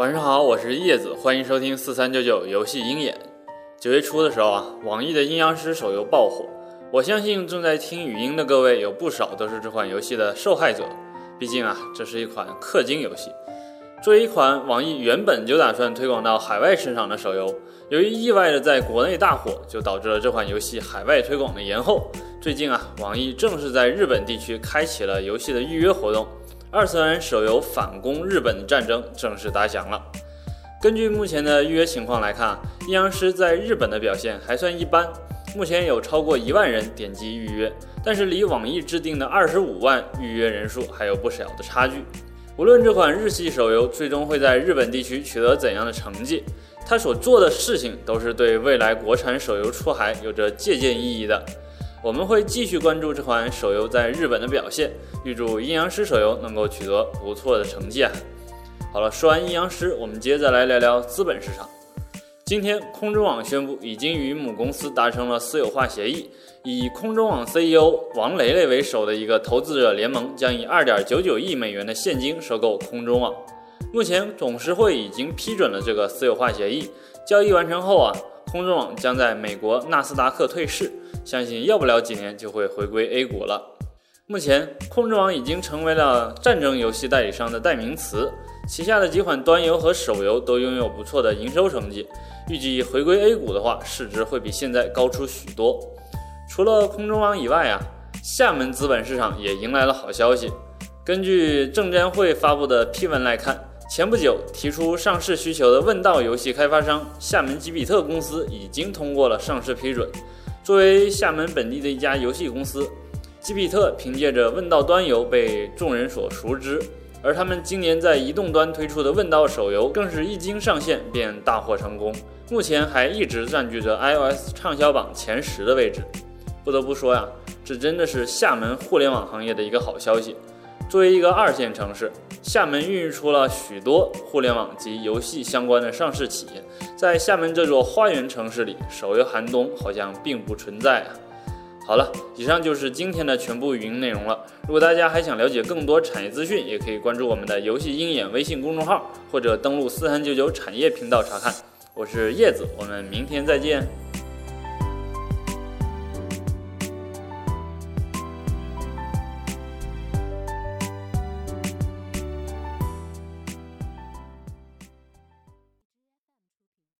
晚上好，我是叶子，欢迎收听四三九九游戏鹰眼。九月初的时候啊，网易的阴阳师手游爆火，我相信正在听语音的各位有不少都是这款游戏的受害者。毕竟啊，这是一款氪金游戏。作为一款网易原本就打算推广到海外市场的手游，由于意外的在国内大火，就导致了这款游戏海外推广的延后。最近啊，网易正式在日本地区开启了游戏的预约活动。二次元手游反攻日本的战争正式打响了。根据目前的预约情况来看，阴阳师在日本的表现还算一般，目前有超过一万人点击预约，但是离网易制定的二十五万预约人数还有不小的差距。无论这款日系手游最终会在日本地区取得怎样的成绩，它所做的事情都是对未来国产手游出海有着借鉴意义的。我们会继续关注这款手游在日本的表现，预祝阴阳师手游能够取得不错的成绩啊！好了，说完阴阳师，我们接着来聊聊资本市场。今天，空中网宣布已经与母公司达成了私有化协议，以空中网 CEO 王雷雷为首的一个投资者联盟将以2.99亿美元的现金收购空中网。目前，董事会已经批准了这个私有化协议。交易完成后啊，空中网将在美国纳斯达克退市。相信要不了几年就会回归 A 股了。目前，空中网已经成为了战争游戏代理商的代名词，旗下的几款端游和手游都拥有不错的营收成绩。预计回归 A 股的话，市值会比现在高出许多。除了空中网以外啊，厦门资本市场也迎来了好消息。根据证监会发布的批文来看，前不久提出上市需求的问道游戏开发商厦门吉比特公司已经通过了上市批准。作为厦门本地的一家游戏公司，吉比特凭借着问道端游被众人所熟知，而他们今年在移动端推出的问道手游更是一经上线便大获成功，目前还一直占据着 iOS 畅销榜前十的位置。不得不说呀，这真的是厦门互联网行业的一个好消息。作为一个二线城市，厦门孕育出了许多互联网及游戏相关的上市企业。在厦门这座花园城市里，手游寒冬好像并不存在啊。好了，以上就是今天的全部语音内容了。如果大家还想了解更多产业资讯，也可以关注我们的游戏鹰眼微信公众号，或者登录四三九九产业频道查看。我是叶子，我们明天再见。